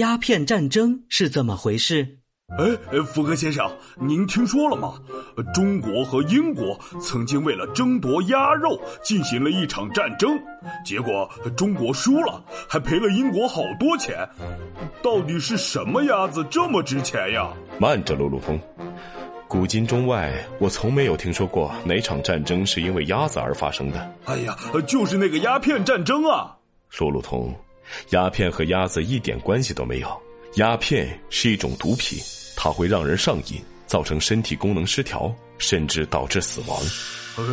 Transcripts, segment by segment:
鸦片战争是怎么回事？哎，福格先生，您听说了吗？中国和英国曾经为了争夺鸭肉进行了一场战争，结果中国输了，还赔了英国好多钱。到底是什么鸭子这么值钱呀？慢着，路路通。古今中外，我从没有听说过哪场战争是因为鸭子而发生的。哎呀，就是那个鸦片战争啊！路路通，鸦片和鸭子一点关系都没有。鸦片是一种毒品。它会让人上瘾，造成身体功能失调，甚至导致死亡。哎，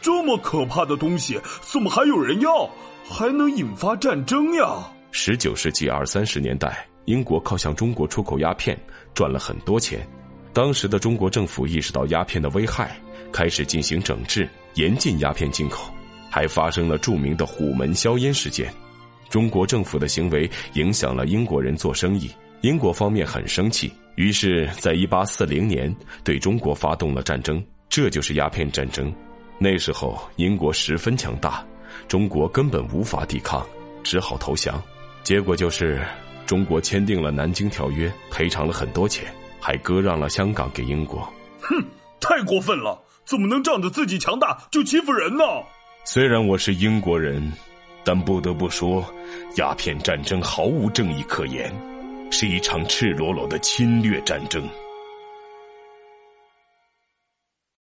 这么可怕的东西，怎么还有人要？还能引发战争呀？十九世纪二三十年代，英国靠向中国出口鸦片赚了很多钱。当时的中国政府意识到鸦片的危害，开始进行整治，严禁鸦片进口，还发生了著名的虎门销烟事件。中国政府的行为影响了英国人做生意，英国方面很生气。于是，在一八四零年对中国发动了战争，这就是鸦片战争。那时候，英国十分强大，中国根本无法抵抗，只好投降。结果就是，中国签订了《南京条约》，赔偿了很多钱，还割让了香港给英国。哼，太过分了！怎么能仗着自己强大就欺负人呢？虽然我是英国人，但不得不说，鸦片战争毫无正义可言。是一场赤裸裸的侵略战争。